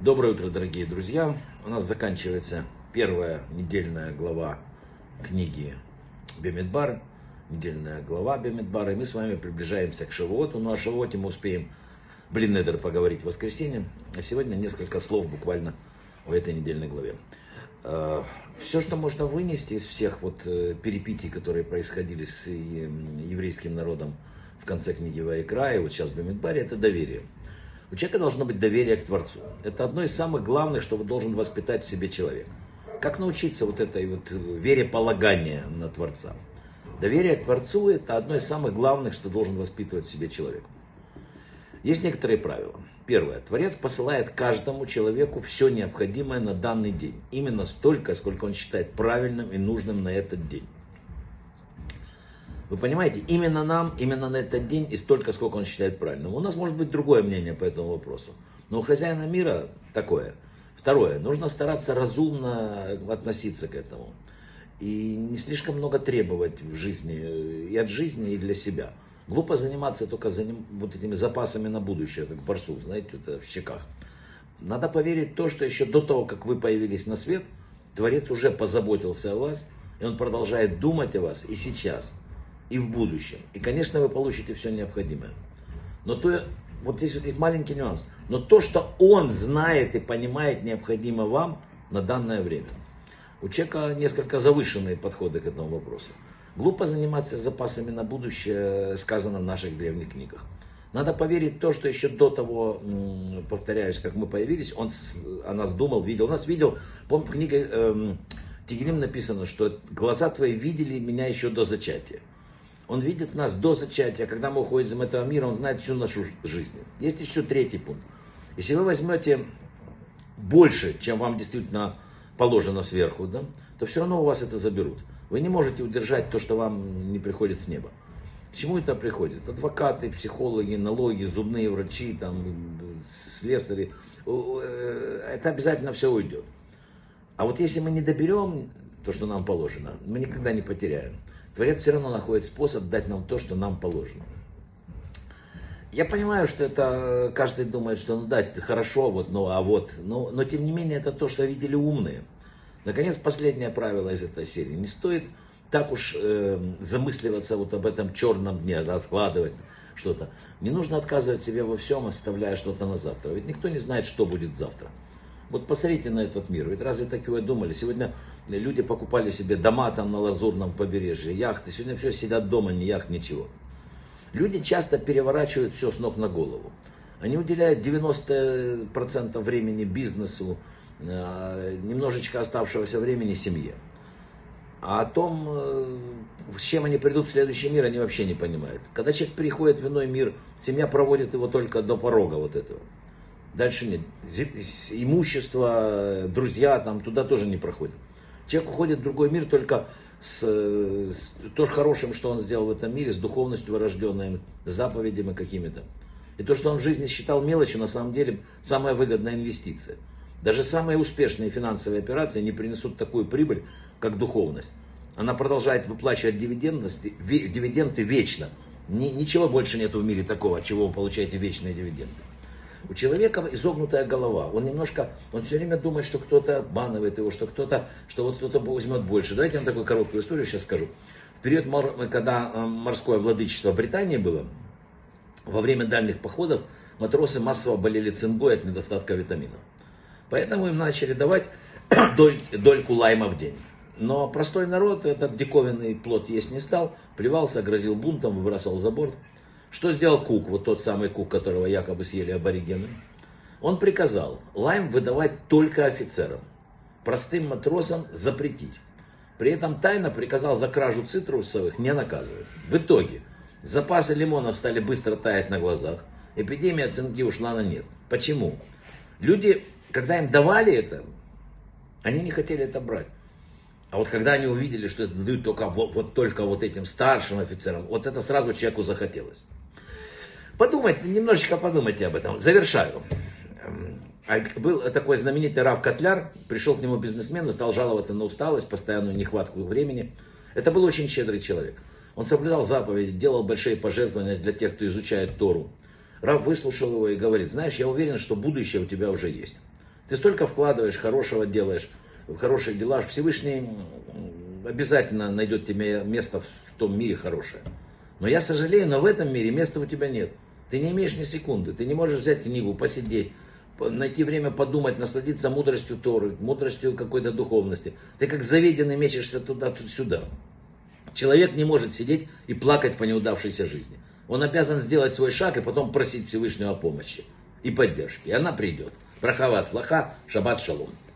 Доброе утро, дорогие друзья. У нас заканчивается первая недельная глава книги Бемидбар, недельная глава Бемидбара. И мы с вами приближаемся к Шавуоту. Ну, о Шавуоте мы успеем Блин Недер поговорить в воскресенье. А сегодня несколько слов буквально о этой недельной главе. Э, Все, что можно вынести из всех вот э, перипетий, которые происходили с э, еврейским народом в конце книги Вайкра и вот сейчас в Бемидбаре, это доверие. У человека должно быть доверие к Творцу. Это одно из самых главных, что должен воспитать в себе человек. Как научиться вот этой вот вере полагания на Творца? Доверие к Творцу это одно из самых главных, что должен воспитывать в себе человек. Есть некоторые правила. Первое. Творец посылает каждому человеку все необходимое на данный день. Именно столько, сколько он считает правильным и нужным на этот день. Вы понимаете, именно нам, именно на этот день и столько, сколько он считает правильным. У нас может быть другое мнение по этому вопросу. Но у хозяина мира такое. Второе, нужно стараться разумно относиться к этому. И не слишком много требовать в жизни, и от жизни, и для себя. Глупо заниматься только заним, вот этими запасами на будущее, как барсук, знаете, это в щеках. Надо поверить в то, что еще до того, как вы появились на свет, Творец уже позаботился о вас, и он продолжает думать о вас и сейчас и в будущем. И, конечно, вы получите все необходимое. Но то, вот здесь вот есть маленький нюанс. Но то, что он знает и понимает, необходимо вам на данное время. У человека несколько завышенные подходы к этому вопросу. Глупо заниматься запасами на будущее, сказано в наших древних книгах. Надо поверить в то, что еще до того, повторяюсь, как мы появились, он о нас думал, видел. У нас видел, помню, в книге эм, Тигелим написано, что глаза твои видели меня еще до зачатия. Он видит нас до зачатия, когда мы уходим из этого мира, он знает всю нашу жизнь. Есть еще третий пункт. Если вы возьмете больше, чем вам действительно положено сверху, да, то все равно у вас это заберут. Вы не можете удержать то, что вам не приходит с неба. К чему это приходит? Адвокаты, психологи, налоги, зубные врачи, там, слесари. Э, это обязательно все уйдет. А вот если мы не доберем то, что нам положено, мы никогда не потеряем. Творец все равно находит способ дать нам то, что нам положено. Я понимаю, что это каждый думает, что ну да, хорошо, вот, ну а вот, но, но тем не менее это то, что видели умные. Наконец, последнее правило из этой серии. Не стоит так уж э, замысливаться вот об этом черном дне, да, откладывать что-то. Не нужно отказывать себе во всем, оставляя что-то на завтра. Ведь никто не знает, что будет завтра. Вот посмотрите на этот мир. Ведь разве такое думали? Сегодня люди покупали себе дома там на лазурном побережье, яхты. Сегодня все сидят дома, ни яхт, ничего. Люди часто переворачивают все с ног на голову. Они уделяют 90% времени бизнесу, э, немножечко оставшегося времени семье. А о том, э, с чем они придут в следующий мир, они вообще не понимают. Когда человек приходит в иной мир, семья проводит его только до порога вот этого. Дальше нет. Имущество, друзья там туда тоже не проходят. Человек уходит в другой мир только с, с то хорошим, что он сделал в этом мире, с духовностью вырожденной, заповедями какими-то. И то, что он в жизни считал мелочью, на самом деле самая выгодная инвестиция. Даже самые успешные финансовые операции не принесут такую прибыль, как духовность. Она продолжает выплачивать дивиденды, дивиденды вечно. Ничего больше нету в мире такого, от чего вы получаете вечные дивиденды. У человека изогнутая голова. Он немножко, он все время думает, что кто-то обманывает его, что кто-то, что вот кто-то возьмет больше. Давайте я вам такую короткую историю сейчас скажу. В период, когда э, морское владычество Британии было, во время дальних походов матросы массово болели цингой от недостатка витаминов. Поэтому им начали давать доль, дольку лайма в день. Но простой народ этот диковинный плод есть не стал, плевался, грозил бунтом, выбрасывал за борт. Что сделал Кук, вот тот самый Кук, которого якобы съели аборигены? Он приказал лайм выдавать только офицерам, простым матросам запретить. При этом тайно приказал за кражу цитрусовых не наказывать. В итоге запасы лимонов стали быстро таять на глазах. Эпидемия цинги ушла на нет. Почему? Люди, когда им давали это, они не хотели это брать. А вот когда они увидели, что это дают только вот, вот только вот этим старшим офицерам, вот это сразу человеку захотелось. Подумайте, немножечко подумайте об этом. Завершаю. А был такой знаменитый Рав Котляр, пришел к нему бизнесмен и стал жаловаться на усталость, постоянную нехватку времени. Это был очень щедрый человек. Он соблюдал заповеди, делал большие пожертвования для тех, кто изучает Тору. Рав выслушал его и говорит, знаешь, я уверен, что будущее у тебя уже есть. Ты столько вкладываешь, хорошего делаешь, хорошие дела, Всевышний обязательно найдет тебе место в том мире хорошее. Но я сожалею, но в этом мире места у тебя нет. Ты не имеешь ни секунды, ты не можешь взять книгу, посидеть, найти время подумать, насладиться мудростью Торы, мудростью какой-то духовности. Ты как заведенный мечешься туда-сюда. Человек не может сидеть и плакать по неудавшейся жизни. Он обязан сделать свой шаг и потом просить Всевышнего о помощи и поддержки. И она придет. Брахава от шаббат шалом.